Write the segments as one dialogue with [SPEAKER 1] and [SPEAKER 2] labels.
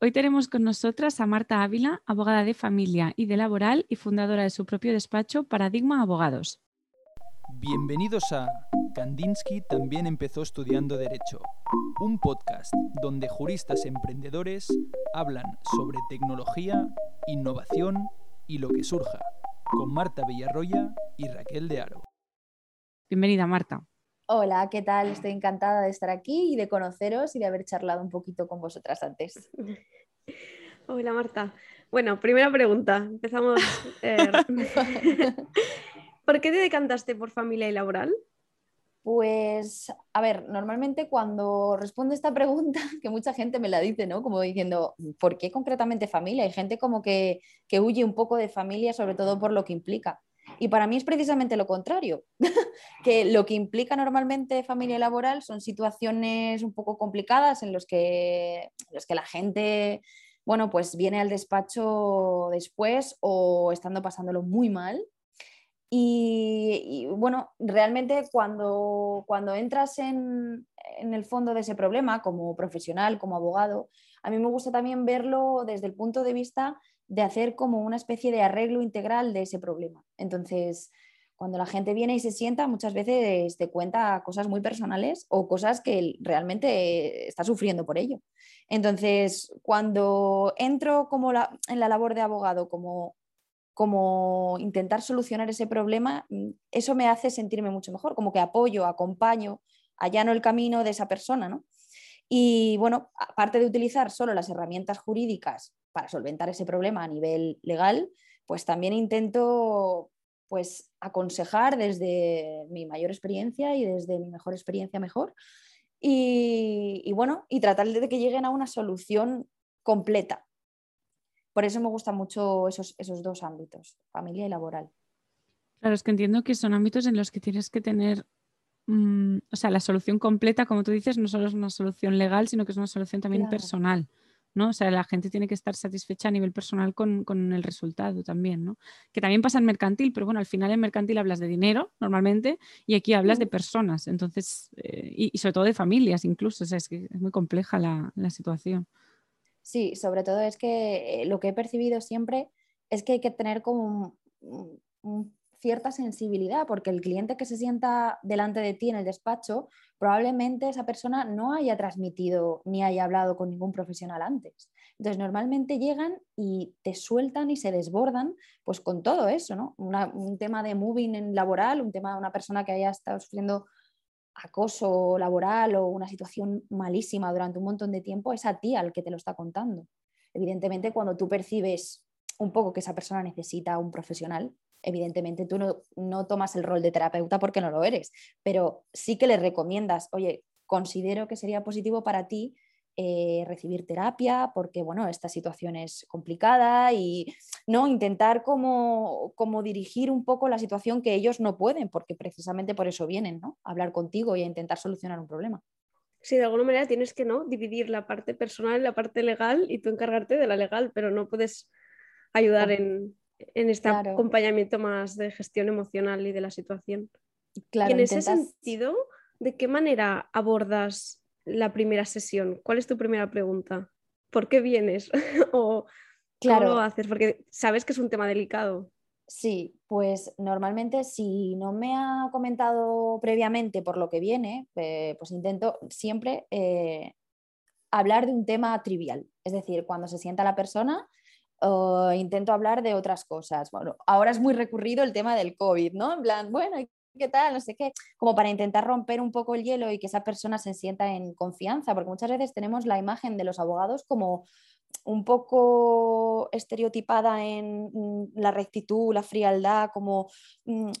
[SPEAKER 1] Hoy tenemos con nosotras a Marta Ávila, abogada de familia y de laboral y fundadora de su propio despacho Paradigma Abogados.
[SPEAKER 2] Bienvenidos a Kandinsky también empezó estudiando Derecho, un podcast donde juristas emprendedores hablan sobre tecnología, innovación y lo que surja, con Marta Villarroya y Raquel de Aro.
[SPEAKER 1] Bienvenida, Marta.
[SPEAKER 3] Hola, ¿qué tal? Estoy encantada de estar aquí y de conoceros y de haber charlado un poquito con vosotras antes.
[SPEAKER 4] Hola, Marta. Bueno, primera pregunta. Empezamos. Eh, ¿Por qué te decantaste por familia y laboral?
[SPEAKER 3] Pues, a ver, normalmente cuando respondo esta pregunta, que mucha gente me la dice, ¿no? Como diciendo, ¿por qué concretamente familia? Hay gente como que, que huye un poco de familia, sobre todo por lo que implica. Y para mí es precisamente lo contrario, que lo que implica normalmente familia laboral son situaciones un poco complicadas en los que, los que la gente, bueno, pues viene al despacho después o estando pasándolo muy mal. Y, bueno, realmente cuando, cuando entras en, en el fondo de ese problema como profesional, como abogado, a mí me gusta también verlo desde el punto de vista de hacer como una especie de arreglo integral de ese problema. Entonces, cuando la gente viene y se sienta, muchas veces te cuenta cosas muy personales o cosas que realmente está sufriendo por ello. Entonces, cuando entro como en la labor de abogado, como, como intentar solucionar ese problema, mm, eso me hace sentirme mucho mejor, como que apoyo, acompaño, allano el camino de esa persona, ¿no? Y bueno, aparte de utilizar solo las herramientas jurídicas para solventar ese problema a nivel legal, pues también intento pues aconsejar desde mi mayor experiencia y desde mi mejor experiencia mejor y, bueno, y tratar de que lleguen a una solución completa. Por eso me gustan mucho esos, esos dos ámbitos, familia y laboral.
[SPEAKER 1] Claro, es que entiendo que son ámbitos en los que tienes que tener, mm, o sea, la solución completa, como tú dices, no solo es una solución legal, sino que es una solución también personal. ¿no? O sea, la gente tiene que estar satisfecha a nivel personal con, el resultado también, ¿no? Que también pasa en mercantil, pero bueno, al final en mercantil hablas de dinero normalmente y aquí hablas de personas, entonces, eh, y, sobre todo de familias incluso, o sea, es que es muy compleja la, situación.
[SPEAKER 3] Sí, sobre todo es que eh, lo que he percibido siempre es que hay que tener como un cierta sensibilidad, porque el cliente que se sienta delante de ti en el despacho, probablemente esa persona no haya transmitido ni haya hablado con ningún profesional antes. Entonces, normalmente llegan y te sueltan y se desbordan, pues con todo eso, ¿no? un tema de moving en laboral, un tema de una persona que haya estado sufriendo acoso laboral o una situación malísima durante un montón de tiempo, es a ti al que te lo está contando. Evidentemente, cuando tú percibes un poco que esa persona necesita un profesional, evidentemente tú no, tomas el rol de terapeuta porque no lo eres, pero sí que le recomiendas, oye, considero que sería positivo para ti eh, recibir terapia porque, bueno, esta situación es complicada y no intentar como, como, dirigir un poco la situación que ellos no pueden, porque precisamente por eso vienen, ¿no? A hablar contigo y a intentar solucionar un problema.
[SPEAKER 4] Sí, de alguna manera tienes que no dividir la parte personal y la parte legal y tú encargarte de la legal, pero no puedes ayudar en, en este acompañamiento más de gestión emocional y de la situación. Claro, y en ese sentido, ¿de qué manera abordas la primera sesión? ¿Cuál es tu primera pregunta? ¿Por qué vienes? ¿O claro. cómo lo haces? Porque sabes que es un tema delicado.
[SPEAKER 3] Sí, pues normalmente si no me ha comentado previamente por lo que viene, eh, pues intento siempre eh, hablar de un tema trivial. Es decir, cuando se sienta la persona, intento hablar de otras cosas. Bueno, ahora es muy recurrido el tema del COVID, ¿no? En plan, bueno, ¿qué tal? No sé qué, como para intentar romper un poco el hielo y que esa persona se sienta en confianza, porque muchas veces tenemos la imagen de los abogados como un poco estereotipada en mm, la rectitud, la frialdad, como mm,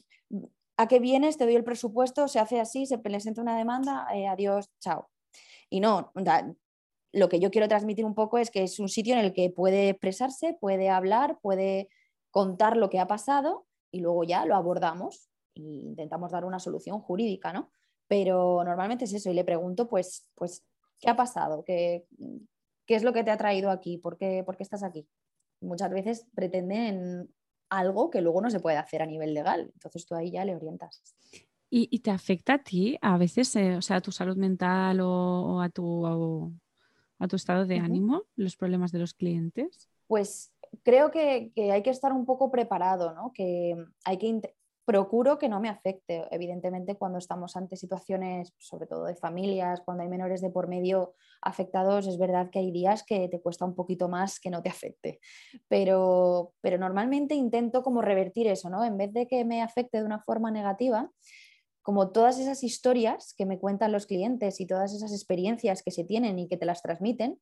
[SPEAKER 3] a qué vienes, te doy el presupuesto, se hace así, se presenta una demanda, eh, adiós, chao. Y no, lo que yo quiero transmitir un poco es que es un sitio en el que puede expresarse, puede hablar, puede contar lo que ha pasado y luego ya lo abordamos e intentamos dar una solución jurídica, ¿no? Pero normalmente es eso y le pregunto, pues, pues ¿qué ha pasado? ¿Qué, qué es lo que te ha traído aquí? ¿Por qué, ¿Por qué estás aquí? Muchas veces pretenden algo que luego no se puede hacer a nivel legal, entonces tú ahí ya le orientas.
[SPEAKER 1] ¿Y, te afecta a ti a veces, eh, o sea, a tu salud mental o, a tu a tu estado de ánimo los problemas de los clientes?
[SPEAKER 3] Pues creo que, hay que estar un poco preparado, ¿no? que hay que procuro que no me afecte. Evidentemente, cuando estamos ante situaciones, sobre todo de familias, cuando hay menores de por medio afectados, es verdad que hay días que te cuesta un poquito más que no te afecte. Pero, pero normalmente intento como revertir eso, ¿no? En vez de que me afecte de una forma negativa, como todas esas historias que me cuentan los clientes y todas esas experiencias que se tienen y que te las transmiten,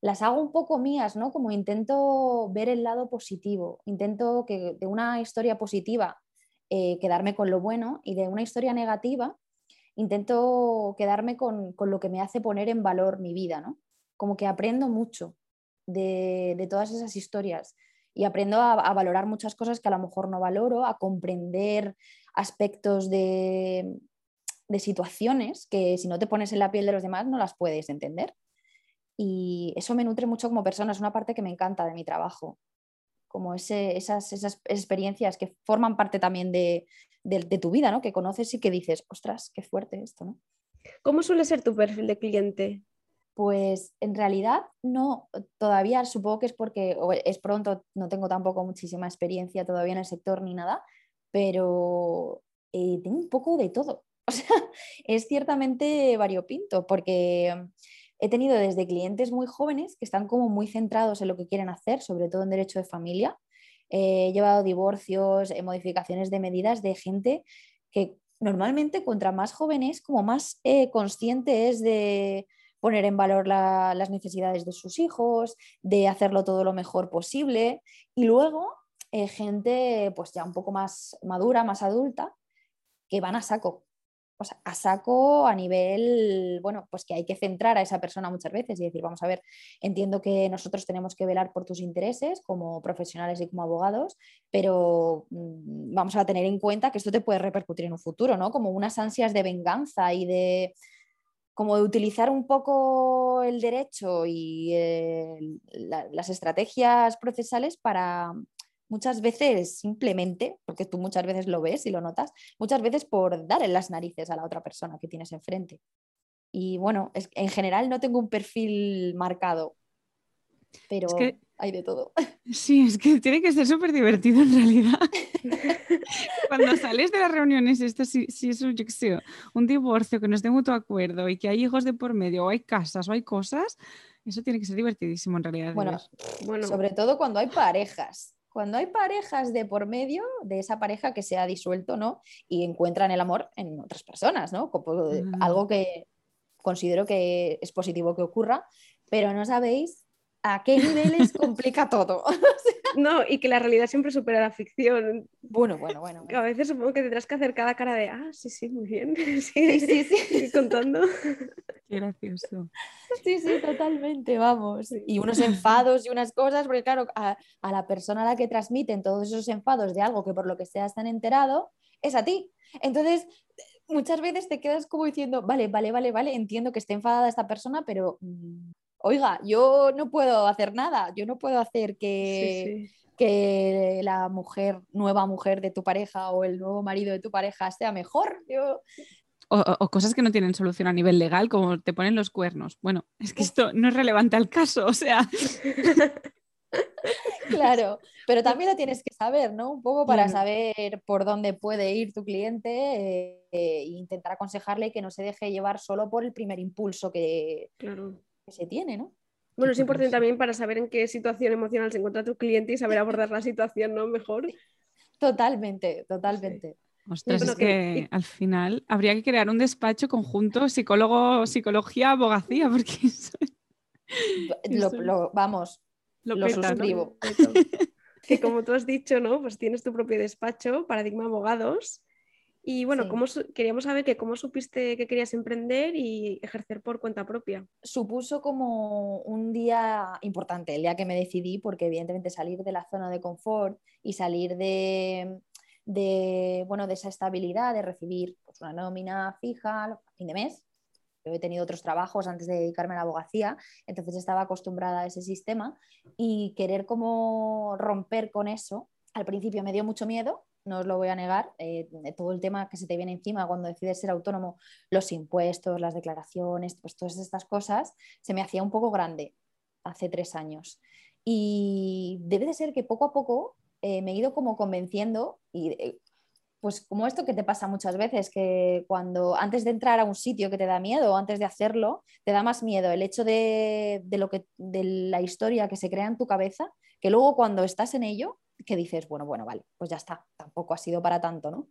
[SPEAKER 3] las hago un poco mías, ¿no? Como intento ver el lado positivo, intento que de una historia positiva eh, quedarme con lo bueno y de una historia negativa intento quedarme con, lo que me hace poner en valor mi vida, ¿no? Como que aprendo mucho de, todas esas historias y aprendo a, valorar muchas cosas que a lo mejor no valoro, a comprender aspectos de, de situaciones que si no te pones en la piel de los demás no las puedes entender. Y eso me nutre mucho como persona, es una parte que me encanta de mi trabajo como esas, esas, experiencias que forman parte también de, tu vida, ¿no? Que conoces y que dices, ostras, qué fuerte esto, ¿no?
[SPEAKER 4] ¿Cómo suele ser tu perfil de cliente?
[SPEAKER 3] Pues en realidad no, todavía supongo que es porque es pronto, no tengo tampoco muchísima experiencia todavía en el sector ni nada, pero eh, tengo un poco de todo. O sea, es ciertamente variopinto porque He tenido desde clientes muy jóvenes que están como muy centrados en lo que quieren hacer, sobre todo en derecho de familia. he llevado divorcios, eh, modificaciones de medidas de gente que normalmente contra más jóvenes, como más eh, consciente es de poner en valor las necesidades de sus hijos, de hacerlo todo lo mejor posible. Y luego eh, gente pues ya un poco más madura, más adulta, que van a saco o sea, a saco a nivel, bueno, pues que hay que centrar a esa persona muchas veces y decir, vamos a ver, entiendo que nosotros tenemos que velar por tus intereses como profesionales y como abogados, pero mm, vamos a tener en cuenta que esto te puede repercutir en un futuro, ¿no? Como unas ansias de venganza y de como de utilizar un poco el derecho y eh, las estrategias procesales para, muchas veces simplemente, porque tú muchas veces lo ves y lo notas, muchas veces por dar en las narices a la otra persona que tienes enfrente. Y bueno, es, en general no tengo un perfil marcado, pero hay de todo.
[SPEAKER 1] Sí, es que tiene que ser súper divertido en realidad. Cuando sales de las reuniones, esto si, es un, un divorcio que no es de mutuo acuerdo y que hay hijos de por medio o hay casas o hay cosas, eso tiene que ser divertidísimo en realidad.
[SPEAKER 3] Bueno, bueno, sobre todo cuando hay parejas cuando hay parejas de por medio de esa pareja que se ha disuelto, ¿no? Y encuentran el amor en otras personas, ¿no? Mm. Algo que considero que es positivo que ocurra, pero no sabéis a qué niveles complica todo.
[SPEAKER 4] no, y que la realidad siempre supera la ficción.
[SPEAKER 3] Bueno, bueno, bueno.
[SPEAKER 4] A veces supongo que tendrás que hacer cada cara de, ah, sí, sí, muy bien. sí, sí, sí. contando.
[SPEAKER 1] Qué gracioso.
[SPEAKER 3] Sí, sí, totalmente, vamos. Y unos enfados y unas cosas, porque claro, a, a, la persona a la que transmiten todos esos enfados de algo que por lo que sea están enterado, es a ti. Entonces, muchas veces te quedas como diciendo, vale, vale, vale, vale, entiendo que esté enfadada esta persona, pero mm, oiga, yo no puedo hacer nada, yo no puedo hacer que, que la mujer, nueva mujer de tu pareja o el nuevo marido de tu pareja sea mejor.
[SPEAKER 1] O, cosas que no tienen solución a nivel legal, como te ponen los cuernos. Bueno, es que esto no es relevante al caso, o sea.
[SPEAKER 3] claro, pero también lo tienes que saber, ¿no? Un poco para saber por dónde puede ir tu cliente eh, e intentar aconsejarle que no se deje llevar solo por el primer impulso que,
[SPEAKER 4] claro
[SPEAKER 3] que se tiene, ¿no?
[SPEAKER 4] Bueno, es importante también para saber en qué situación emocional se encuentra tu cliente y saber abordar la situación, ¿no? Mejor.
[SPEAKER 3] Totalmente, totalmente.
[SPEAKER 1] Ostras, es que, al final habría que crear un despacho conjunto psicólogo, psicología, abogacía, porque
[SPEAKER 3] lo, vamos, lo, suscribo.
[SPEAKER 4] que como tú has dicho, ¿no? Pues tienes tu propio despacho, Paradigma Abogados, y bueno, queríamos saber que cómo supiste que querías emprender y ejercer por cuenta propia.
[SPEAKER 3] Supuso como un día importante, el día que me decidí, porque evidentemente salir de la zona de confort y salir de, bueno, de esa estabilidad, de recibir pues, una nómina fija a fin de mes. Yo he tenido otros trabajos antes de dedicarme a la abogacía, entonces estaba acostumbrada a ese sistema y querer como romper con eso, al principio me dio mucho miedo no os lo voy a negar, eh, todo el tema que se te viene encima cuando decides ser autónomo, los impuestos, las declaraciones, pues todas estas cosas, se me hacía un poco grande hace tres años. Y debe de ser que poco a poco eh, me he ido como convenciendo y eh, pues como esto que te pasa muchas veces, que cuando antes de entrar a un sitio que te da miedo o antes de hacerlo, te da más miedo el hecho de, lo que, de la historia que se crea en tu cabeza, que luego cuando estás en ello, que dices, bueno, bueno, vale, pues ya está, tampoco ha sido para tanto, ¿no?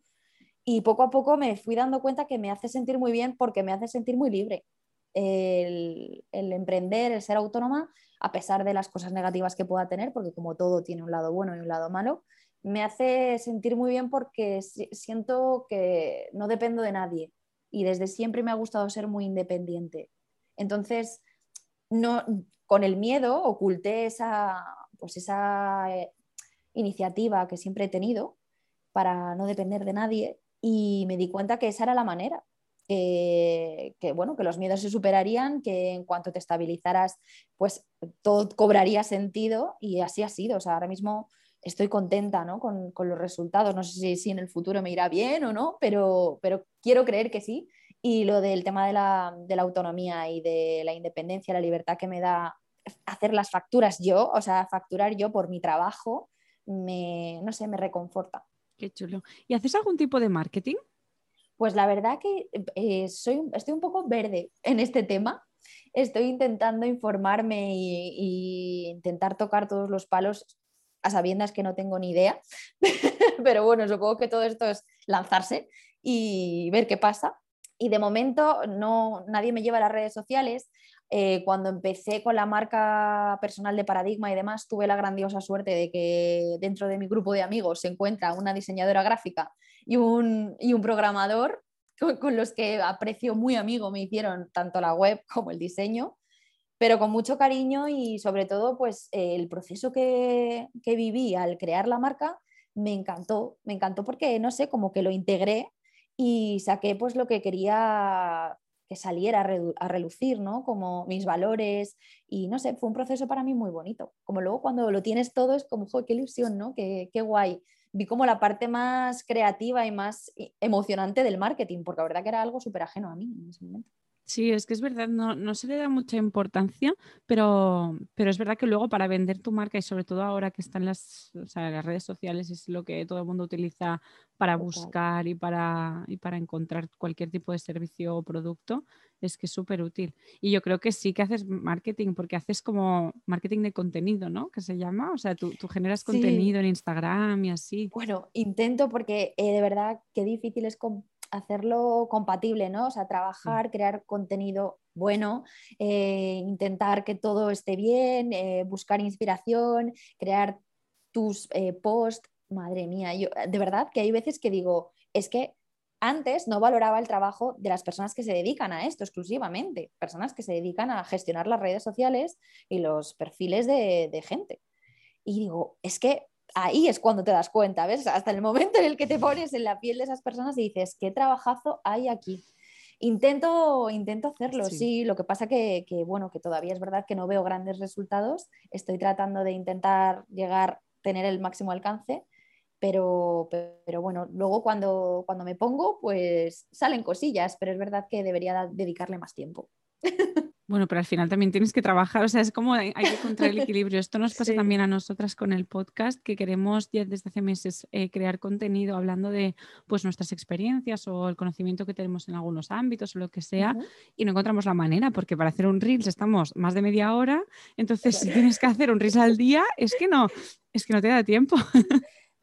[SPEAKER 3] Y poco a poco me fui dando cuenta que me hace sentir muy bien porque me hace sentir muy libre. El, el, emprender, el ser autónoma, a pesar de las cosas negativas que pueda tener, porque como todo tiene un lado bueno y un lado malo, me hace sentir muy bien porque siento que no dependo de nadie y desde siempre me ha gustado ser muy independiente. Entonces, no, con el miedo oculté esa, pues esa eh, iniciativa que siempre he tenido para no depender de nadie y me di cuenta que esa era la manera. que, bueno, que los miedos se superarían, que en cuanto te estabilizaras, pues todo cobraría sentido y así ha sido. O sea, ahora mismo estoy contenta con, los resultados. No sé si, en el futuro me irá bien o no, pero, pero quiero creer que sí. Y lo del tema de la, autonomía y de la independencia, la libertad que me da hacer las facturas yo, o sea, facturar yo por mi trabajo, me, no sé, me reconforta.
[SPEAKER 1] Qué chulo. ¿Y haces algún tipo de marketing?
[SPEAKER 3] Pues la verdad que eh, soy, estoy un poco verde en este tema. Estoy intentando informarme y intentar tocar todos los palos a sabiendas que no tengo ni idea, pero bueno, supongo que todo esto es lanzarse y ver qué pasa. Y de momento no, nadie me lleva a las redes sociales. Eh, cuando empecé con la marca personal de Paradigma y demás, tuve la grandiosa suerte de que dentro de mi grupo de amigos se encuentra una diseñadora gráfica y un, y un programador con, los que aprecio muy amigo me hicieron tanto la web como el diseño pero con mucho cariño y sobre todo pues el proceso que, viví al crear la marca me encantó, me encantó porque no sé, como que lo integré y saqué pues lo que quería saliera a, relucir, ¿no? Como mis valores y no sé, fue un proceso para mí muy bonito. Como luego cuando lo tienes todo es como, joder, qué ilusión, ¿no? Qué, qué guay. Vi como la parte más creativa y más emocionante del marketing, porque la verdad que era algo súper ajeno a mí en ese momento.
[SPEAKER 1] Sí, es que es verdad, no, no, se le da mucha importancia, pero, pero es verdad que luego para vender tu marca y sobre todo ahora que están las, las redes sociales es lo que todo el mundo utiliza para buscar y para, y para encontrar cualquier tipo de servicio o producto, es que es súper útil. Y yo creo que sí que haces marketing, porque haces como marketing de contenido, ¿no? Que se llama, o sea, tú, tú generas contenido en Instagram y así.
[SPEAKER 3] Bueno, intento porque eh, de verdad qué difícil es hacerlo compatible, ¿no? O sea, trabajar, crear contenido bueno, eh, intentar que todo esté bien, eh, buscar inspiración, crear tus eh, posts. Madre mía, yo de verdad que hay veces que digo, es que antes no valoraba el trabajo de las personas que se dedican a esto exclusivamente, personas que se dedican a gestionar las redes sociales y los perfiles de, de gente. Y digo, es que ahí es cuando te das cuenta, ¿ves? Hasta el momento en el que te pones en la piel de esas personas y dices, ¿qué trabajazo hay aquí? Intento, intento hacerlo, sí. lo que pasa que, que, bueno, que todavía es verdad que no veo grandes resultados, estoy tratando de intentar llegar, tener el máximo alcance, pero, pero bueno, luego cuando, cuando me pongo, pues salen cosillas, pero es verdad que debería dedicarle más tiempo.
[SPEAKER 1] Bueno, pero al final también tienes que trabajar, o sea, es como hay, que encontrar el equilibrio. Esto nos pasa también a nosotras con el podcast, que queremos ya desde hace meses eh, crear contenido hablando de pues nuestras experiencias o el conocimiento que tenemos en algunos ámbitos o lo que sea, y no encontramos la manera, porque para hacer un Reels estamos más de media hora, entonces si tienes que hacer un Reels al día, es que no, es que no te da tiempo.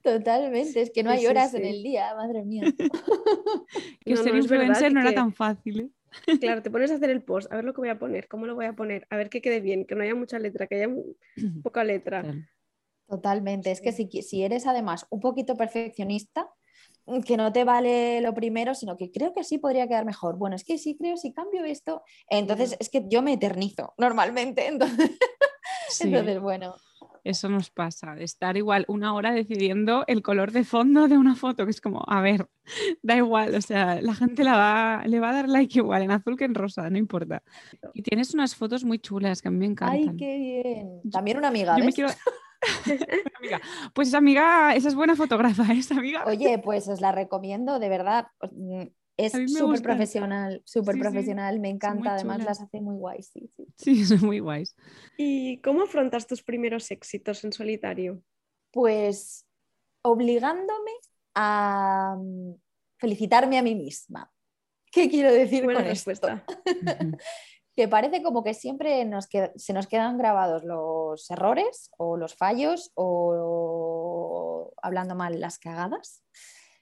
[SPEAKER 3] Totalmente, es que no hay horas en el día, madre mía.
[SPEAKER 1] que ser influencer no era tan fácil. ¿eh?
[SPEAKER 4] Claro, te pones a hacer el post, a ver lo que voy a poner, cómo lo voy a poner, a ver que quede bien, que no haya mucha letra, que haya poca letra.
[SPEAKER 3] Totalmente, es que si, si eres además un poquito perfeccionista, mm, que no te vale lo primero, sino que creo que sí podría quedar mejor. Bueno, es que sí creo, si cambio esto, entonces es que yo me eternizo normalmente, entonces, entonces bueno.
[SPEAKER 1] Eso nos pasa, de estar igual una hora decidiendo el color de fondo de una foto, que es como, a ver, da igual, o sea, la gente la va, le va a dar like igual en azul que en rosa, no importa. Y tienes unas fotos muy chulas que a mí me encantan.
[SPEAKER 3] Ay, qué bien. También una amiga.
[SPEAKER 1] Yo me quiero, Pues esa amiga, esa es buena fotógrafa, esa amiga.
[SPEAKER 3] Oye, pues os la recomiendo, de verdad. Es súper profesional, súper profesional, me encanta, además las hace muy guays. Sí, sí.
[SPEAKER 1] sí, son muy guays.
[SPEAKER 4] ¿Y cómo afrontas tus primeros éxitos en solitario?
[SPEAKER 3] Pues obligándome a mm, felicitarme a mí misma. ¿Qué quiero decir con respuesta? que parece como que siempre nos se nos quedan grabados los errores o los fallos o, hablando mal, las cagadas.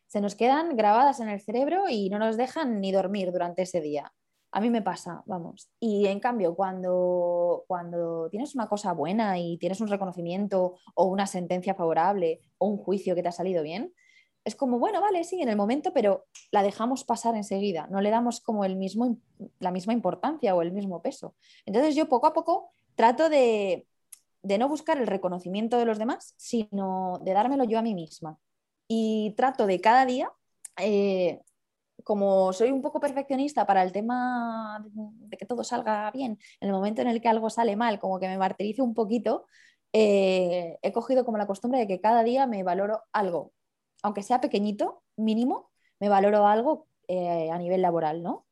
[SPEAKER 3] Se nos quedan grabadas en el cerebro y no nos dejan ni dormir durante ese día. A mí me pasa, vamos. Y en cambio, cuando, cuando tienes una cosa buena y tienes un reconocimiento o una sentencia favorable o un juicio que te ha salido bien, es como, bueno, vale, sí, en el momento, pero la dejamos pasar enseguida, no le damos como el mismo, la misma importancia o el mismo peso. Entonces yo poco a poco trato de, no buscar el reconocimiento de los demás, sino de dármelo yo a mí misma. Y trato de cada día, eh, como soy un poco perfeccionista para el tema de que todo salga bien, en el momento en el que algo sale mal, como que me martirizo un poquito, eh, he cogido como la costumbre de que cada día me valoro algo aunque sea pequeñito, mínimo, me valoro algo eh, a nivel laboral, ¿no?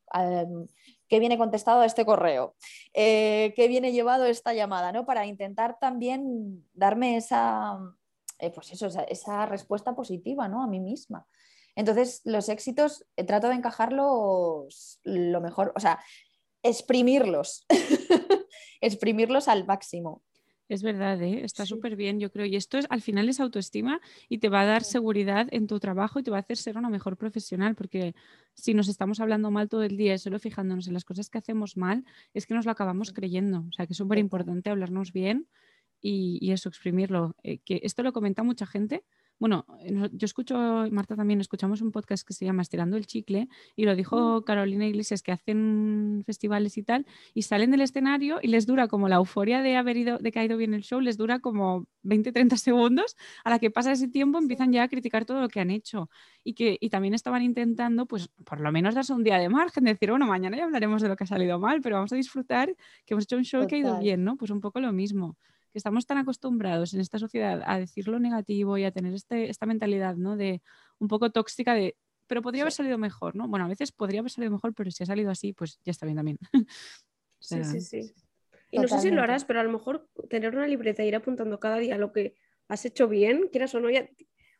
[SPEAKER 3] ¿Qué viene contestado a este correo? Eh, ¿Qué viene llevado esta llamada? ¿no? Para intentar también darme esa, eh, pues eso, esa, respuesta positiva ¿no? a mí misma. Entonces, los éxitos trato de encajarlos lo mejor, o sea, exprimirlos, exprimirlos al máximo.
[SPEAKER 1] Es verdad, ¿eh? está súper bien, yo creo. Y esto es, al final es autoestima y te va a dar seguridad en tu trabajo y te va a hacer ser una mejor profesional, porque si nos estamos hablando mal todo el día y solo fijándonos en las cosas que hacemos mal, es que nos lo acabamos creyendo. O sea, que es súper importante hablarnos bien y, eso, exprimirlo. Eh, que esto lo comenta mucha gente bueno, yo escucho, Marta también, escuchamos un podcast que se llama Estirando el Chicle y lo dijo mm. Carolina Iglesias que hacen festivales y tal y salen del escenario y les dura como la euforia de haber ido, de que ha ido bien el show, les dura como 20, 30 segundos, a la que pasa ese tiempo empiezan ya a criticar todo lo que han hecho y que y también estaban intentando pues por lo menos darse un día de margen, decir, bueno, mañana ya hablaremos de lo que ha salido mal, pero vamos a disfrutar que hemos hecho un show que ha ido bien, ¿no? Pues un poco lo mismo estamos tan acostumbrados en esta sociedad a decir lo negativo y a tener este, esta mentalidad ¿no? de un poco tóxica de, pero podría haber salido mejor, ¿no? Bueno, a veces podría haber salido mejor, pero si ha salido así, pues ya está bien también.
[SPEAKER 4] sí, sí, sí. Y no sé si lo harás, pero a lo mejor tener una libreta e ir apuntando cada día lo que has hecho bien, quieras o no, ya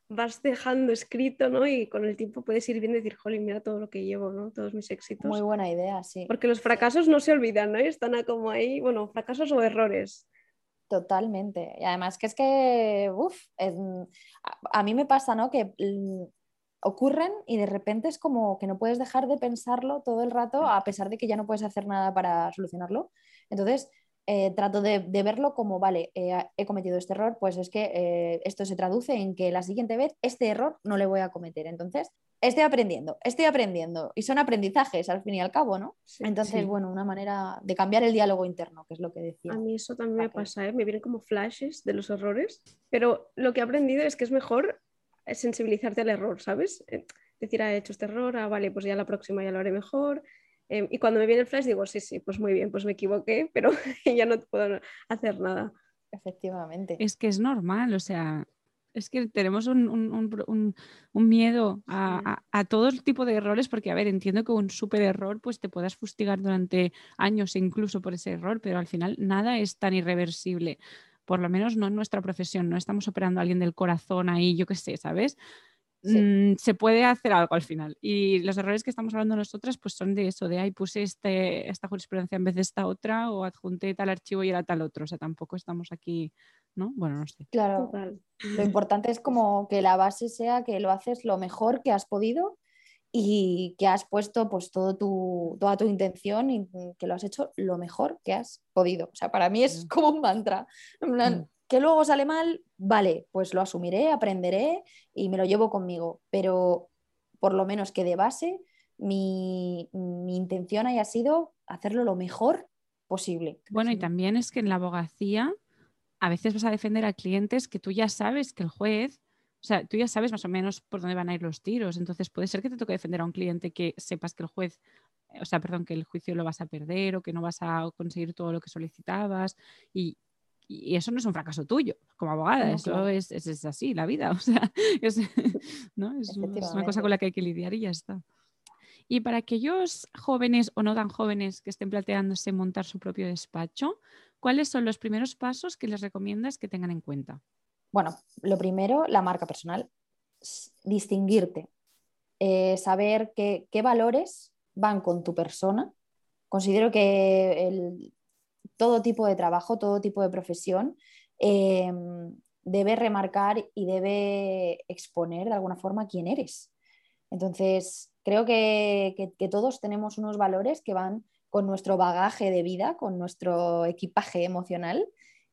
[SPEAKER 4] vas dejando escrito, ¿no? Y con el tiempo puedes ir viendo y decir, jolín, mira todo lo que llevo, ¿no? Todos mis éxitos.
[SPEAKER 3] Muy buena idea, sí.
[SPEAKER 4] Porque los fracasos no se olvidan, ¿no? Y están como ahí, bueno, fracasos o errores.
[SPEAKER 3] Totalmente. Y además que es que, uff, a, mí me pasa, ¿no? Que mm, ocurren y de repente es como que no puedes dejar de pensarlo todo el rato a pesar de que ya no puedes hacer nada para solucionarlo. Entonces, eh, trato de, verlo como, vale, eh, he cometido este error, pues es que eh, esto se traduce en que la siguiente vez este error no le voy a cometer. Entonces, estoy aprendiendo, estoy aprendiendo. Y son aprendizajes al fin y al cabo, ¿no? Entonces, bueno, una manera de cambiar el diálogo interno, que es lo que decía.
[SPEAKER 4] A mí eso también me pasa, me vienen como flashes de los errores, pero lo que he aprendido es que es mejor sensibilizarte al error, ¿sabes? Decir, ha ah, hecho este error, ah, vale, pues ya la próxima ya lo haré mejor Em, y cuando me viene el flash digo, sí, sí, pues muy bien, pues me equivoqué, pero ya no puedo hacer nada.
[SPEAKER 3] Efectivamente.
[SPEAKER 1] Es que es normal, o sea, es que tenemos un, un, un, miedo a, a, todo tipo de errores, porque, a ver, entiendo que un súper error pues te puedas fustigar durante años incluso por ese error, pero al final nada es tan irreversible. Por lo menos no en nuestra profesión, no estamos operando a alguien del corazón ahí, yo qué sé, ¿sabes? Mm, se puede hacer algo al final. Y los errores que estamos hablando nosotras pues son de eso, de ahí puse este, esta jurisprudencia en vez de esta otra o adjunté tal archivo y era tal otro. O sea, tampoco estamos aquí, ¿no? Bueno, no sé.
[SPEAKER 3] Claro, lo importante es como que la base sea que lo haces lo mejor que has podido y que has puesto pues todo tu, toda tu intención y que lo has hecho lo mejor que has podido. O sea, para mí es como un mantra. Mm que luego sale mal, vale, pues lo asumiré, aprenderé y me lo llevo conmigo, pero por lo menos que de base mi, intención haya sido hacerlo lo mejor posible.
[SPEAKER 1] Bueno, y también es que en la abogacía a veces vas a defender a clientes que tú ya sabes que el juez, o sea, tú ya sabes más o menos por dónde van a ir los tiros, entonces puede ser que te toque defender a un cliente que sepas que el juez o sea, perdón, que el juicio lo vas a perder o que no vas a conseguir todo lo que solicitabas. Y y eso no es un fracaso tuyo como abogada, eso es, es, así, la vida. O sea, es, ¿no? es, una cosa con la que hay que lidiar y ya está. Y para aquellos jóvenes o no tan jóvenes que estén planteándose montar su propio despacho, ¿cuáles son los primeros pasos que les recomiendas que tengan en cuenta?
[SPEAKER 3] Bueno, lo primero, la marca personal, distinguirte, eh, saber qué, qué valores van con tu persona. Considero que el, todo tipo de trabajo, todo tipo de profesión, eh, debe remarcar y debe exponer de alguna forma quién eres. Entonces, creo que, todos tenemos unos valores que van con nuestro bagaje de vida, con nuestro equipaje emocional,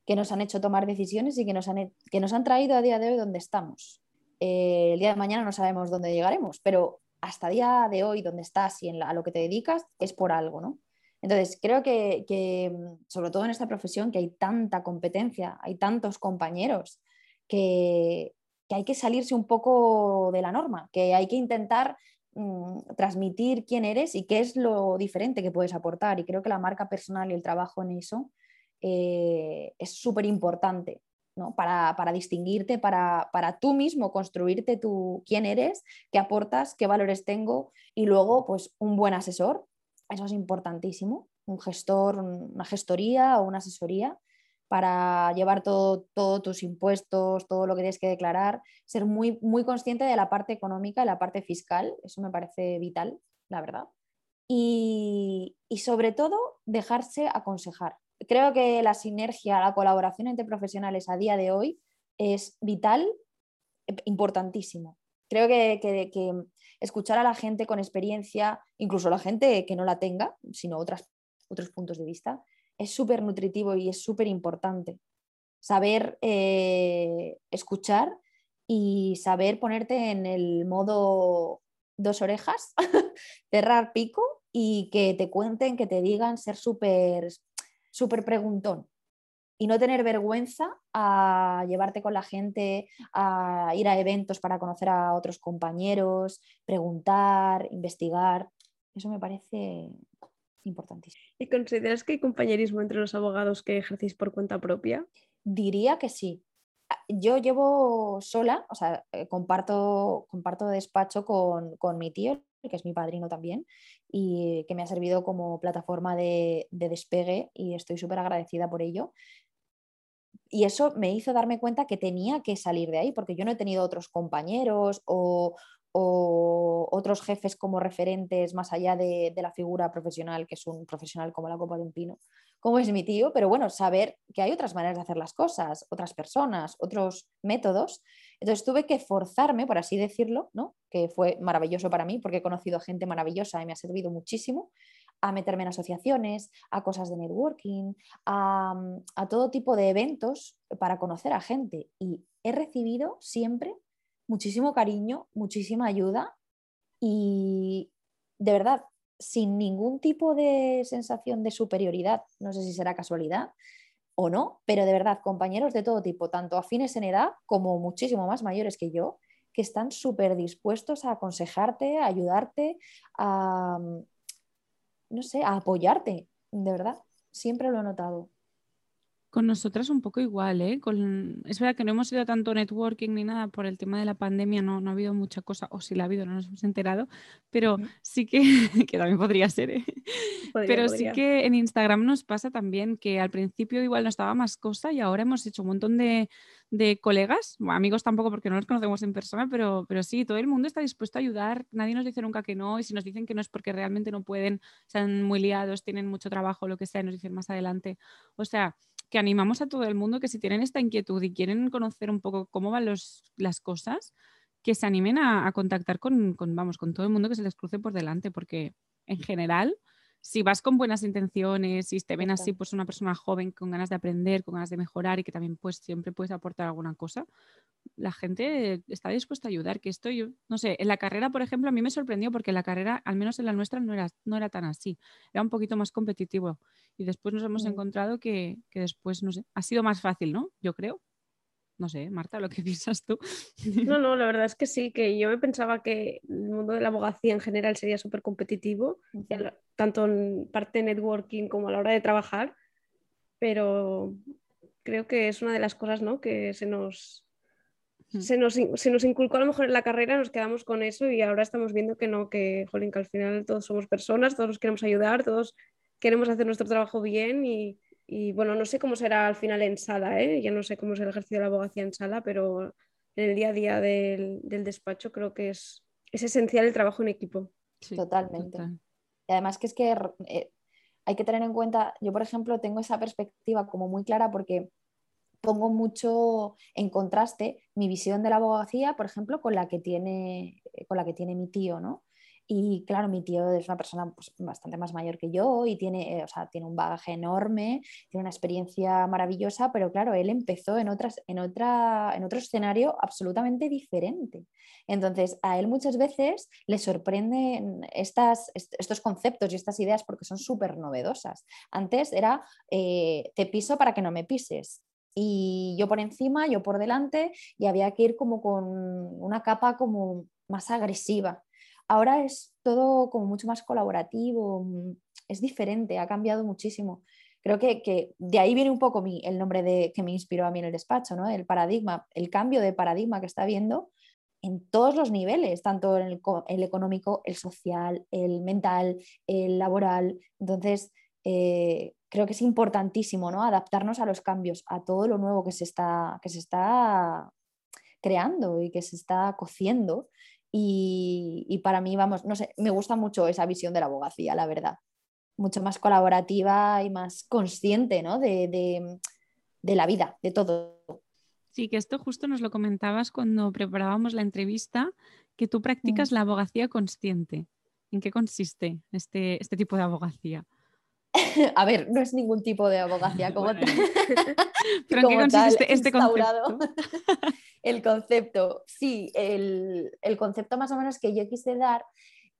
[SPEAKER 3] que nos han hecho tomar decisiones y que nos han, que nos han traído a día de hoy donde estamos. Eh, el día de mañana no sabemos dónde llegaremos, pero hasta día de hoy, donde estás y a lo que te dedicas, es por algo, ¿no? Entonces, creo que, mm, sobre todo en esta profesión, que hay tanta competencia, hay tantos compañeros, que, hay que salirse un poco de la norma, que hay que intentar mm, transmitir quién eres y qué es lo diferente que puedes aportar. Y creo que la marca personal y el trabajo en eso eh, es súper importante. Para, distinguirte, para, para, tú mismo construirte tú quién eres, qué aportas, qué valores tengo y luego pues un buen asesor eso es importantísimo. Un gestor, una gestoría o una asesoría para llevar todos todo tus impuestos, todo lo que tienes que declarar, ser muy, muy consciente de la parte económica y la parte fiscal, eso me parece vital, la verdad. Y, y sobre todo, dejarse aconsejar. Creo que la sinergia, la colaboración entre profesionales a día de hoy es vital, importantísimo. Creo que, que, escuchar a la gente con experiencia, incluso la gente que no la tenga, sino otras, otros puntos de vista, es súper nutritivo y es súper importante. Saber eh, escuchar y saber ponerte en el modo dos orejas, cerrar pico y que te cuenten, que te digan, ser súper súper preguntón y no tener vergüenza a llevarte con la gente, a ir a eventos para conocer a otros compañeros, preguntar, investigar. Eso me parece importantísimo.
[SPEAKER 4] ¿Y consideras que hay compañerismo entre los abogados que ejercís por cuenta propia?
[SPEAKER 3] Diría que sí. Yo llevo sola, o sea, eh, comparto, comparto despacho con, con mi tío, que es mi padrino también, y que me ha servido como plataforma de, de despegue y estoy súper agradecida por ello y eso me hizo darme cuenta que tenía que salir de ahí, porque yo no he tenido otros compañeros o, otros jefes como referentes más allá de, la figura profesional, que es un profesional como la copa de un pino, como es mi tío, pero bueno, saber que hay otras maneras de hacer las cosas, otras personas, otros métodos. Entonces tuve que forzarme, por así decirlo, ¿no? que fue maravilloso para mí porque he conocido gente maravillosa y me ha servido muchísimo, a meterme en asociaciones, a cosas de networking, a, todo tipo de eventos para conocer a gente. Y he recibido siempre muchísimo cariño, muchísima ayuda y de verdad, sin ningún tipo de sensación de superioridad, no sé si será casualidad o no, pero de verdad, compañeros de todo tipo, tanto afines en edad como muchísimo más mayores que yo, que están súper dispuestos a aconsejarte, a ayudarte, a, no sé, a apoyarte, de verdad, siempre lo he notado.
[SPEAKER 1] Con nosotras un poco igual, ¿eh? Con... Es verdad que no hemos ido tanto networking ni nada por el tema de la pandemia, no, no ha habido mucha cosa, o si la ha habido, no nos hemos enterado, pero sí que, que también podría ser, ¿eh? pero sí que en Instagram nos pasa también que al principio igual no estaba más cosa y ahora hemos hecho un montón de, de colegas, amigos tampoco porque no los conocemos en persona, pero, pero sí, todo el mundo está dispuesto a ayudar, nadie nos dice nunca que no, y si nos dicen que no es porque realmente no pueden, están muy liados, tienen mucho trabajo, lo que sea, nos dicen más adelante. O sea, que animamos a todo el mundo que si tienen esta inquietud y quieren conocer un poco cómo van los, las cosas, que se animen a, contactar con, vamos, con todo el mundo que se les cruce por delante, porque en general si vas con buenas intenciones, y te ven así, pues una persona joven con ganas de aprender, con ganas de mejorar y que también pues siempre puedes aportar alguna cosa, la gente está dispuesta a ayudar. Que esto yo, no sé, en la carrera, por ejemplo, a mí me sorprendió porque la carrera, al menos en la nuestra, no era, no era tan así, era un poquito más competitivo. Y después nos hemos mm. encontrado que, que después, no sé, ha sido más fácil, ¿no? Yo creo, no sé, Marta, lo que piensas tú.
[SPEAKER 4] No, no, la verdad es que sí, que yo me pensaba que el mundo de la abogacía en general sería súper competitivo, tanto en parte de networking como a la hora de trabajar, pero creo que es una de las cosas ¿no? que se nos, se nos, se nos, inculcó a lo mejor en la carrera, nos quedamos con eso y ahora estamos viendo que no, que, jolín, que al final todos somos personas, todos nos queremos ayudar, todos queremos hacer nuestro trabajo bien y, y bueno, no sé cómo será al final en sala, ¿eh? ya no sé cómo es el ejercicio de la abogacía en sala, pero en el día a día del, del despacho creo que es, es, esencial el trabajo en equipo.
[SPEAKER 3] Totalmente. Y además que es que eh, hay que tener en cuenta, yo por ejemplo tengo esa perspectiva como muy clara porque pongo mucho en contraste mi visión de la abogacía, por ejemplo, con la que tiene, con la que tiene mi tío, ¿no? Y claro, mi tío es una persona pues, bastante más mayor que yo y tiene, eh, tiene un bagaje enorme, tiene una experiencia maravillosa, pero claro, él empezó en, otras, en, otra, en otro escenario absolutamente diferente. Entonces, a él muchas veces le sorprenden estas, estos conceptos y estas ideas porque son súper novedosas. Antes era, eh, te piso para que no me pises y yo por encima, yo por delante, y había que ir como con una capa como más agresiva. Ahora es todo como mucho más colaborativo, mm, es diferente, ha cambiado muchísimo. Creo que, de ahí viene un poco el nombre de, que me inspiró a mí en el despacho, ¿no? el paradigma, el cambio de paradigma que está habiendo en todos los niveles, tanto en el, económico, el social, el mental, el laboral. Entonces, eh, creo que es importantísimo ¿no? adaptarnos a los cambios, a todo lo nuevo que se está, que se está creando y que se está cociendo y, para mí, vamos, no sé, me gusta mucho esa visión de la abogacía, la verdad. Mucho más colaborativa y más consciente ¿no? de, la vida, de todo.
[SPEAKER 1] Sí, que esto justo nos lo comentabas cuando preparábamos la entrevista, que tú practicas mm. la abogacía consciente. ¿En qué consiste este, este tipo de abogacía?
[SPEAKER 3] A ver, no es ningún tipo de abogacía como,
[SPEAKER 1] ¿Pero en qué consiste este, concepto?
[SPEAKER 3] el concepto, sí, el, concepto más o menos que yo quise dar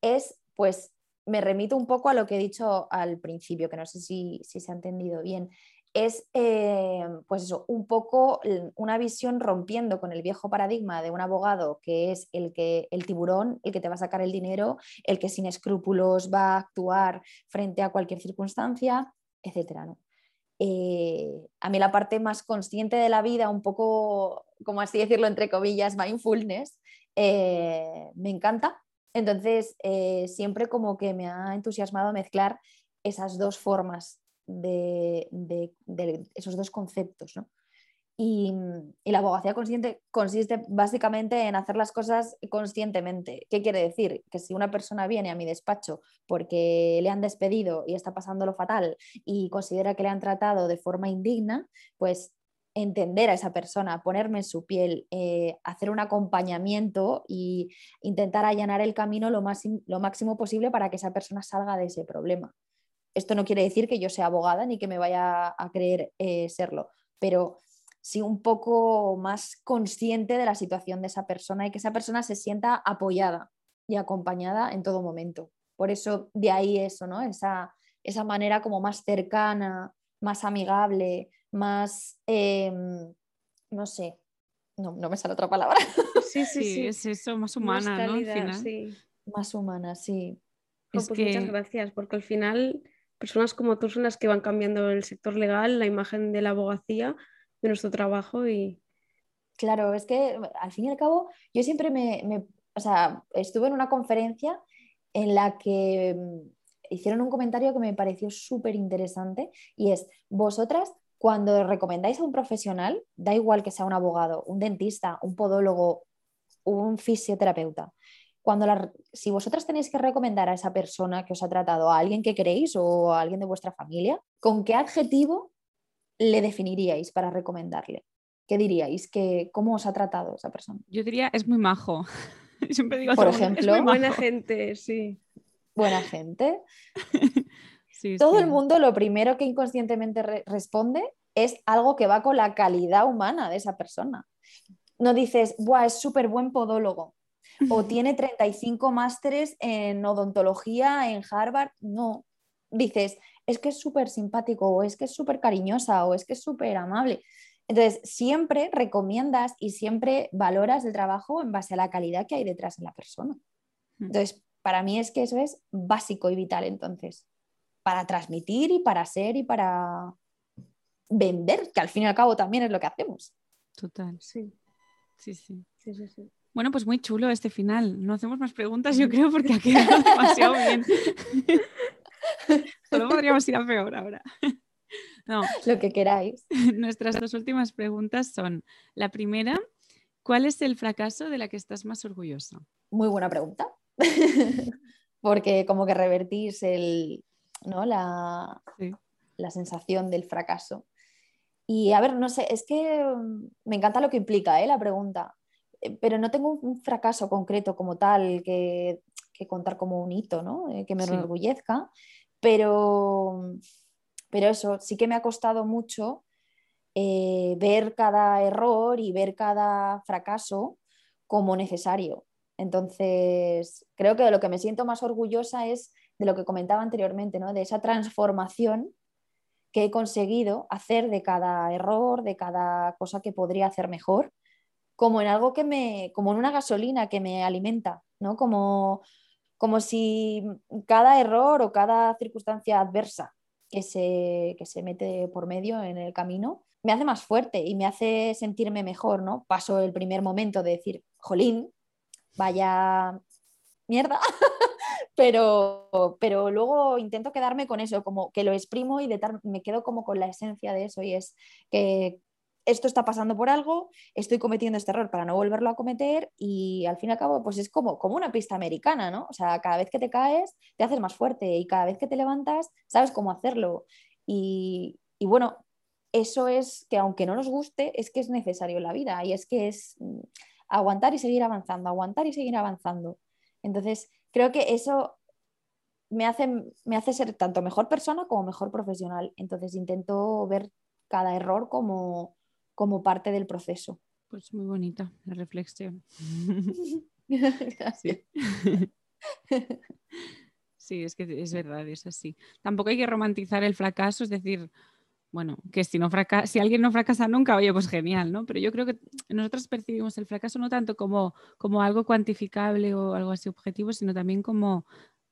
[SPEAKER 3] es, pues, me remito un poco a lo que he dicho al principio, que no sé si, se ha entendido bien. Es, eh, pues eso, un poco una visión rompiendo con el viejo paradigma de un abogado que es el, que, el tiburón, el que te va a sacar el dinero, el que sin escrúpulos va a actuar frente a cualquier circunstancia, etcétera, ¿no? Eh, a mí la parte más consciente de la vida, un poco, como así decirlo, entre comillas, mindfulness, eh, me encanta. Entonces, siempre como que me ha entusiasmado mezclar esas dos formas de, esos dos conceptos. ¿no? Y, la abogacía consciente consiste básicamente en hacer las cosas conscientemente. ¿Qué quiere decir? Que si una persona viene a mi despacho porque le han despedido y está pasando lo fatal y considera que le han tratado de forma indigna, pues entender a esa persona, ponerme en su piel, eh, hacer un acompañamiento e intentar allanar el camino lo, más, lo máximo posible para que esa persona salga de ese problema. Esto no quiere decir que yo sea abogada ni que me vaya a creer eh, serlo, pero sí un poco más consciente de la situación de esa persona y que esa persona se sienta apoyada y acompañada en todo momento. Por eso de ahí eso, ¿no? Esa, esa manera como más cercana, más amigable, más, em, no sé, no, me sale otra palabra.
[SPEAKER 1] Sí, sí, sí, es eso, más humana, ¿no?
[SPEAKER 3] Más humana, sí.
[SPEAKER 4] Pues muchas gracias, porque al final personas como tú son las que van cambiando el sector legal, la imagen de la abogacía de nuestro trabajo y...
[SPEAKER 3] Claro, es que al fin y al cabo yo siempre me, o sea, estuve en una conferencia en la que mm, hicieron un comentario que me pareció súper interesante y es, vosotras cuando recomendáis a un profesional, da igual que sea un abogado, un dentista, un podólogo, un fisioterapeuta, cuando si vosotras tenéis que recomendar a esa persona que os ha tratado, a alguien que queréis o a alguien de vuestra familia, ¿con qué adjetivo le definiríais para recomendarle? ¿Qué diríais? que ¿Cómo os ha tratado esa persona?
[SPEAKER 1] Yo diría, es muy majo.
[SPEAKER 3] Siempre digo, por ejemplo,
[SPEAKER 4] es muy buena gente, sí.
[SPEAKER 3] Buena gente. Todo el mundo lo primero que inconscientemente responde es algo que va con la calidad humana de esa persona. No dices, Buah, es súper buen podólogo o tiene 35 másteres en odontología en Harvard. No, dices, es que es súper simpático o es que es súper cariñosa o es que es súper amable. Entonces, siempre recomiendas y siempre valoras el trabajo en base a la calidad que hay detrás de la persona. Hmm. Entonces, para mí es que eso es básico y vital, entonces, para transmitir y para ser y para, vender, que al fin y al cabo también es lo que hacemos.
[SPEAKER 1] Total.
[SPEAKER 4] Sí.
[SPEAKER 1] Sí, sí.
[SPEAKER 4] Sí, sí, sí.
[SPEAKER 1] Bueno, pues muy chulo este final. No hacemos más preguntas, yo creo, porque ha quedado demasiado bien. Solo podríamos ir a peor ahora. No.
[SPEAKER 3] Lo que queráis.
[SPEAKER 1] Nuestras dos últimas preguntas son, la primera, ¿cuál es el fracaso de la que estás más orgullosa?
[SPEAKER 3] Muy buena pregunta. porque como que revertís el, ¿no? la, la sensación del fracaso. Y a ver, no sé, es que mm, me encanta lo que implica ¿eh? la pregunta, pero no tengo un fracaso concreto como tal que, contar como un hito, ¿no? Eh, que me enorgullezca, pero, pero eso, sí que me ha costado mucho ver cada error y ver cada fracaso como necesario. Entonces, creo que de lo que me siento más orgullosa es de lo que comentaba anteriormente, ¿no? de esa transformación que he conseguido hacer de cada error, de cada cosa que podría hacer mejor, como en algo que me, como en una gasolina que me alimenta, ¿no? Como, como si cada error o cada circunstancia adversa que se, que se mete por medio en el camino me hace más fuerte y me hace sentirme mejor, ¿no? Paso el primer momento de decir, jolín, vaya mierda, pero, pero luego intento quedarme con eso, como que lo exprimo y de me quedo como con la esencia de eso y es que esto está pasando por algo, estoy cometiendo este error para no volverlo a cometer y al fin y al cabo pues es como, como una pista americana, ¿no? O sea, cada vez que te caes te haces más fuerte y cada vez que te levantas sabes cómo hacerlo y, y bueno, eso es que aunque no nos guste, es que es necesario en la vida y es que es mm, aguantar y seguir avanzando, aguantar y seguir avanzando. Entonces, creo que eso me hace, me hace ser tanto mejor persona como mejor profesional. Entonces, intento ver cada error como, como parte del proceso.
[SPEAKER 1] Pues muy bonita la reflexión.
[SPEAKER 3] sí.
[SPEAKER 1] sí, es que es verdad, es así. Tampoco hay que romantizar el fracaso, es decir, bueno, que si, no si alguien no fracasa nunca, oye, pues genial, ¿no? Pero yo creo que nosotros percibimos el fracaso no tanto como, como algo cuantificable o algo así objetivo, sino también como,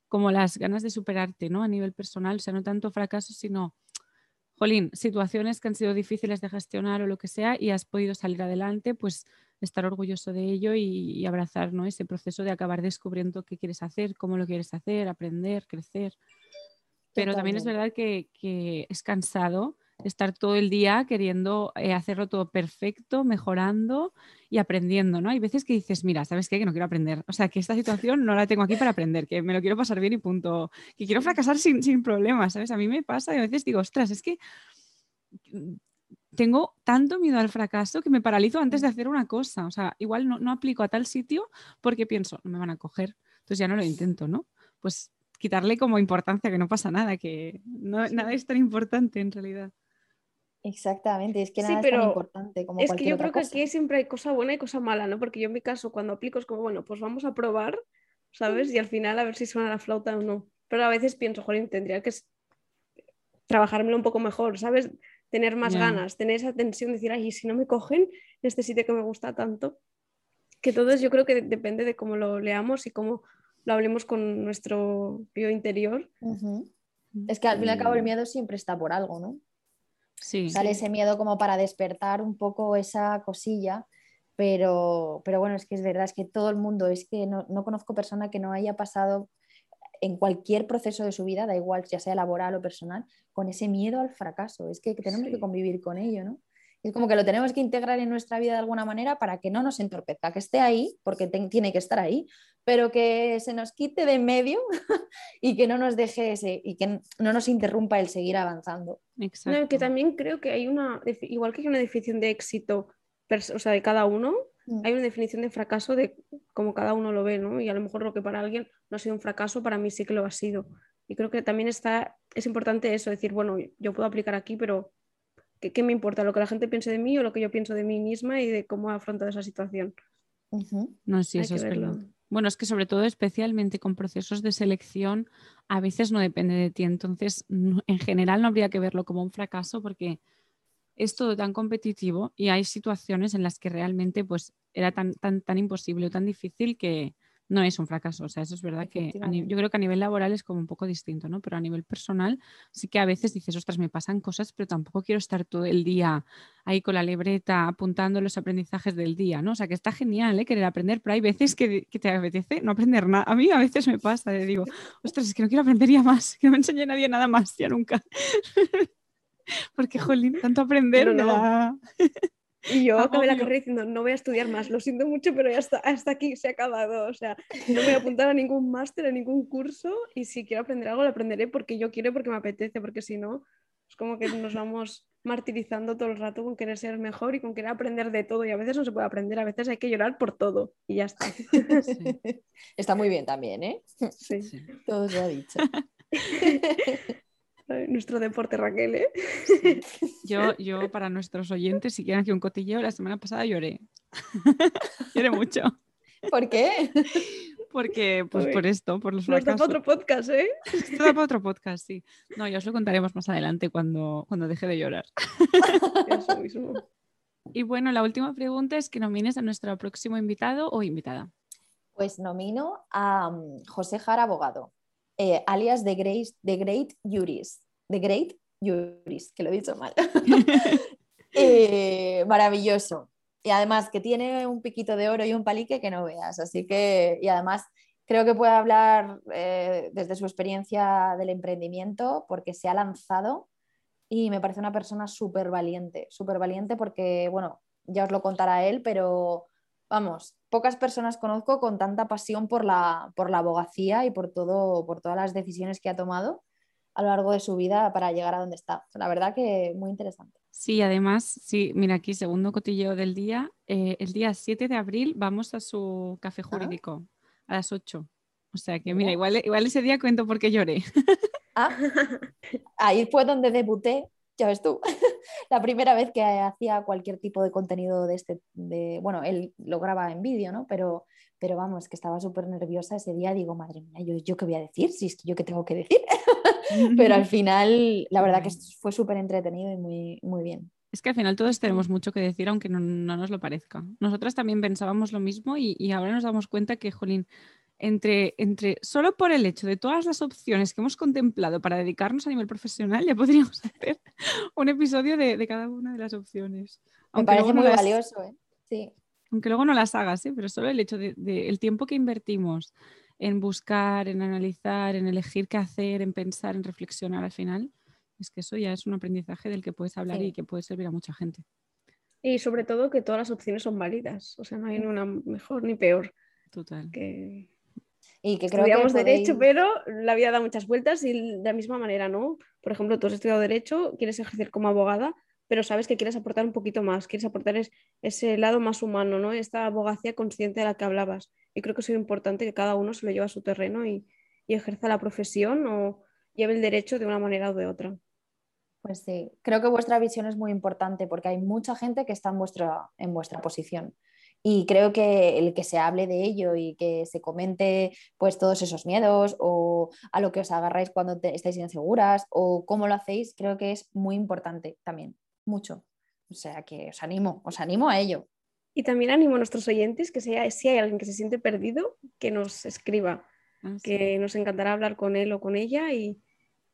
[SPEAKER 1] como las ganas de superarte, ¿no? A nivel personal, o sea, no tanto fracaso, sino, jolín, situaciones que han sido difíciles de gestionar o lo que sea y has podido salir adelante, pues estar orgulloso de ello y, abrazar ¿no? ese proceso de acabar descubriendo qué quieres hacer, cómo lo quieres hacer, aprender, crecer. Pero también es verdad que, que es cansado estar todo el día queriendo eh, hacerlo todo perfecto, mejorando y aprendiendo, ¿no? Hay veces que dices, mira, ¿sabes qué? Que no quiero aprender. O sea, que esta situación no la tengo aquí para aprender, que me lo quiero pasar bien y punto. Que quiero fracasar sin, sin problemas, ¿sabes? A mí me pasa y a veces digo, ostras, es que mm, tengo tanto miedo al fracaso que me paralizo antes de hacer una cosa. O sea, igual no, no aplico a tal sitio porque pienso, no me van a coger. Entonces ya no lo intento, ¿no? Pues quitarle como importancia, que no pasa nada, que no, nada es tan importante en realidad.
[SPEAKER 3] Exactamente, es que nada es tan importante como
[SPEAKER 4] Es que yo
[SPEAKER 3] creo
[SPEAKER 4] que aquí siempre hay cosa buena y cosa mala, ¿no? Porque yo en mi caso, cuando aplico es como, bueno, pues vamos a probar, ¿sabes? Y al final a ver si suena la flauta o no. Pero a veces pienso, jolín, tendría que trabajármelo un poco mejor, ¿sabes? Tener más ganas, tener esa tensión, decir, ay, si no me cogen en este sitio que me gusta tanto. Que todo eso yo creo que depende de cómo lo leamos y cómo lo hablemos con nuestro yo interior.
[SPEAKER 3] Es que al fin y al cabo el miedo siempre está por algo, ¿no? Sale ese miedo como para despertar un poco esa cosilla, pero, pero bueno, es que es verdad, es que todo el mundo, es que no, no conozco persona que no haya pasado en cualquier proceso de su vida, da igual, ya sea laboral o personal, con ese miedo al fracaso. Es que tenemos que convivir con ello, ¿no? Es como que lo tenemos que integrar en nuestra vida de alguna manera para que no nos entorpezca, que esté ahí, porque tiene que estar ahí, pero que se nos quite de en medio y que no nos deje ese, y que no nos interrumpa el seguir avanzando.
[SPEAKER 4] Exacto. que también creo que hay una, igual que hay una definición de éxito, o sea, de cada uno, mm. hay una definición de fracaso de cómo cada uno lo ve, ¿no? Y a lo mejor lo que para alguien no ha sido un fracaso, para mí sí que lo ha sido. Y creo que también está, es importante eso, decir, bueno, yo puedo aplicar aquí, pero ¿qué, me importa? ¿Lo que la gente piense de mí o lo que yo pienso de mí misma y de cómo he afrontado esa situación?
[SPEAKER 1] No, sí, eso es verdad. Bueno, es que sobre todo, especialmente con procesos de selección, a veces no depende de ti. Entonces, en general no habría que verlo como un fracaso porque es todo tan competitivo y hay situaciones en las que realmente pues, era tan, tan, tan imposible o tan difícil que no es un fracaso. O sea, eso es verdad que yo creo que a nivel laboral es como un poco distinto, ¿no? Pero a nivel personal sí que a veces dices, ostras, me pasan cosas, pero tampoco quiero estar todo el día ahí con la libreta apuntando los aprendizajes del día, ¿no? O sea, que está genial, ¿eh? Querer aprender, pero hay veces que, te apetece no aprender nada. A mí a veces me pasa, de digo, ostras, es que no quiero aprender ya más, que no me enseñe nadie nada más, ya nunca. Porque, jolín, tanto aprender
[SPEAKER 4] no, Y yo acabé la carrera diciendo, no voy a estudiar más, lo siento mucho, pero ya está, hasta aquí se ha acabado. O sea, no me voy a apuntar a ningún máster, a ningún curso, y si quiero aprender algo, lo aprenderé porque yo quiero, porque me apetece, porque si no, es como que nos vamos martirizando todo el rato con querer ser mejor y con querer aprender de todo. Y a veces no se puede aprender, a veces hay que llorar por todo, y ya está.
[SPEAKER 3] Está muy bien también, ¿eh? Sí. Todo se ha dicho.
[SPEAKER 4] Nuestro deporte, Raquel, ¿eh?
[SPEAKER 1] Yo, yo, para nuestros oyentes, si quieren aquí un cotilleo, la semana pasada lloré. lloré mucho.
[SPEAKER 3] ¿Por qué?
[SPEAKER 1] Porque, pues por esto, por los
[SPEAKER 4] fracasos. para otro podcast, ¿eh?
[SPEAKER 1] Esto para otro podcast, sí. No, ya os lo contaremos más adelante cuando, cuando deje de llorar. Eso mismo. Y bueno, la última pregunta es que nomines a nuestro próximo invitado o invitada.
[SPEAKER 3] Pues nomino a mm, José Jara Abogado. Eh, alias The Great, The Great Juris. The Great Juris, que lo he dicho mal. Eh, maravilloso. Y además que tiene un piquito de oro y un palique que no veas. Así que, y además creo que puede hablar eh, desde su experiencia del emprendimiento porque se ha lanzado y me parece una persona súper valiente, súper valiente porque, bueno, ya os lo contará él, pero vamos, pocas personas conozco con tanta pasión por la, por la abogacía y por, todo, por todas las decisiones que ha tomado a lo largo de su vida para llegar a donde está. La verdad que muy interesante.
[SPEAKER 1] Sí, además, sí, mira aquí, segundo cotilleo del día. Eh, el día 7 de abril vamos a su café ah. jurídico a las 8. O sea que, mira, igual, igual ese día cuento por qué lloré.
[SPEAKER 3] Ah, ahí fue donde debuté ya ves tú, la primera vez que hacía cualquier tipo de contenido de este, de, bueno, él lo graba en vídeo, ¿no? Pero, pero vamos, que estaba súper nerviosa ese día, digo, madre mía, ¿yo, ¿yo qué voy a decir? Si es que yo qué tengo que decir. pero al final, la verdad que fue súper entretenido y muy, muy bien.
[SPEAKER 1] Es que al final todos tenemos mucho que decir, aunque no, nos lo parezca. Nosotras también pensábamos lo mismo y, y ahora nos damos cuenta que, jolín, entre, entre, solo por el hecho de todas las opciones que hemos contemplado para dedicarnos a nivel profesional, ya podríamos hacer un episodio de, cada una de las opciones.
[SPEAKER 3] Me parece muy valioso, ¿eh? Sí.
[SPEAKER 1] Aunque luego no las hagas, ¿eh? pero solo el hecho de, el tiempo que invertimos en buscar, en analizar, en elegir qué hacer, en pensar, en reflexionar al final, es que eso ya es un aprendizaje del que puedes hablar y que puede servir a mucha gente.
[SPEAKER 4] Y sobre todo que todas las opciones son válidas, o sea, no hay una mejor ni peor.
[SPEAKER 1] Total.
[SPEAKER 4] Que,
[SPEAKER 3] y que creo
[SPEAKER 4] Estudiamos derecho, pero la vida da muchas vueltas y de la misma manera, ¿no? Por ejemplo, tú has estudiado derecho, quieres ejercer como abogada, pero sabes que quieres aportar un poquito más, quieres aportar ese lado más humano, ¿no? Esta abogacía consciente de la que hablabas. Y creo que es importante que cada uno se lo lleve a su terreno y, y ejerza la profesión o lleve el derecho de una manera o de otra.
[SPEAKER 3] Pues sí, creo que vuestra visión es muy importante porque hay mucha gente que está en vuestra, en vuestra posición. Y creo que el que se hable de ello y que se comente pues todos esos miedos o a lo que os agarráis cuando estáis inseguras o cómo lo hacéis, creo que es muy importante también, mucho. O sea que os animo, os animo a ello.
[SPEAKER 4] Y también animo a nuestros oyentes que si hay alguien que se siente perdido, que nos escriba, ah, que nos encantará hablar con él o con ella y,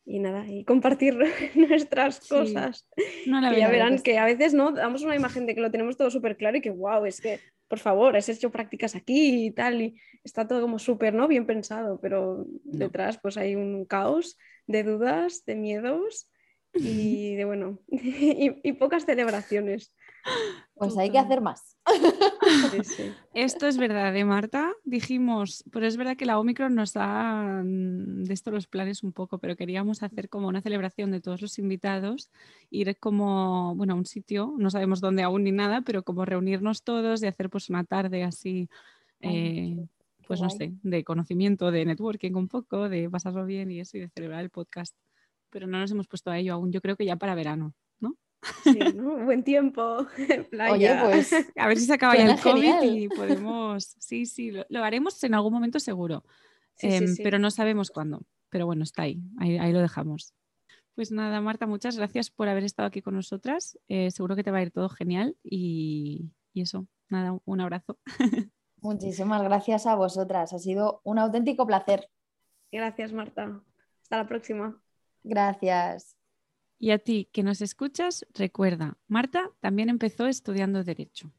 [SPEAKER 4] y nada, y compartir nuestras cosas. No, y ya verán que a veces no damos una imagen de que lo tenemos todo súper claro y que wow, es que por favor, has hecho prácticas aquí y tal, y está todo como súper ¿no? bien pensado, pero detrás pues hay un caos de dudas, de miedos y de bueno, y, pocas celebraciones.
[SPEAKER 3] Pues hay que hacer más.
[SPEAKER 1] Esto es verdad, ¿eh, Marta? Dijimos, pero es verdad que la Omicron nos da mm, de esto los planes un poco, pero queríamos hacer como una celebración de todos los invitados, ir como, bueno, a un sitio, no sabemos dónde aún ni nada, pero como reunirnos todos y hacer pues una tarde así. Eh, pues no sé, de conocimiento, de networking un poco, de pasarlo bien y eso, y de celebrar el podcast pero no nos hemos puesto a ello aún. Yo creo que ya para verano,
[SPEAKER 4] Buen tiempo, playa.
[SPEAKER 3] pues.
[SPEAKER 1] A ver si se acaba ya el COVID y podemos. Sí, sí, lo, haremos en algún momento seguro. Em, pero no sabemos cuándo. Pero bueno, está ahí, ahí, lo dejamos. Pues nada, Marta, muchas gracias por haber estado aquí con nosotras. Eh, seguro que te va a ir todo genial y, y eso, nada, un abrazo.
[SPEAKER 3] Muchísimas gracias a vosotras. Ha sido un auténtico placer.
[SPEAKER 4] Gracias, Marta. Hasta la próxima.
[SPEAKER 3] Gracias.
[SPEAKER 1] Y a ti que nos escuchas, recuerda, Marta también empezó estudiando Derecho.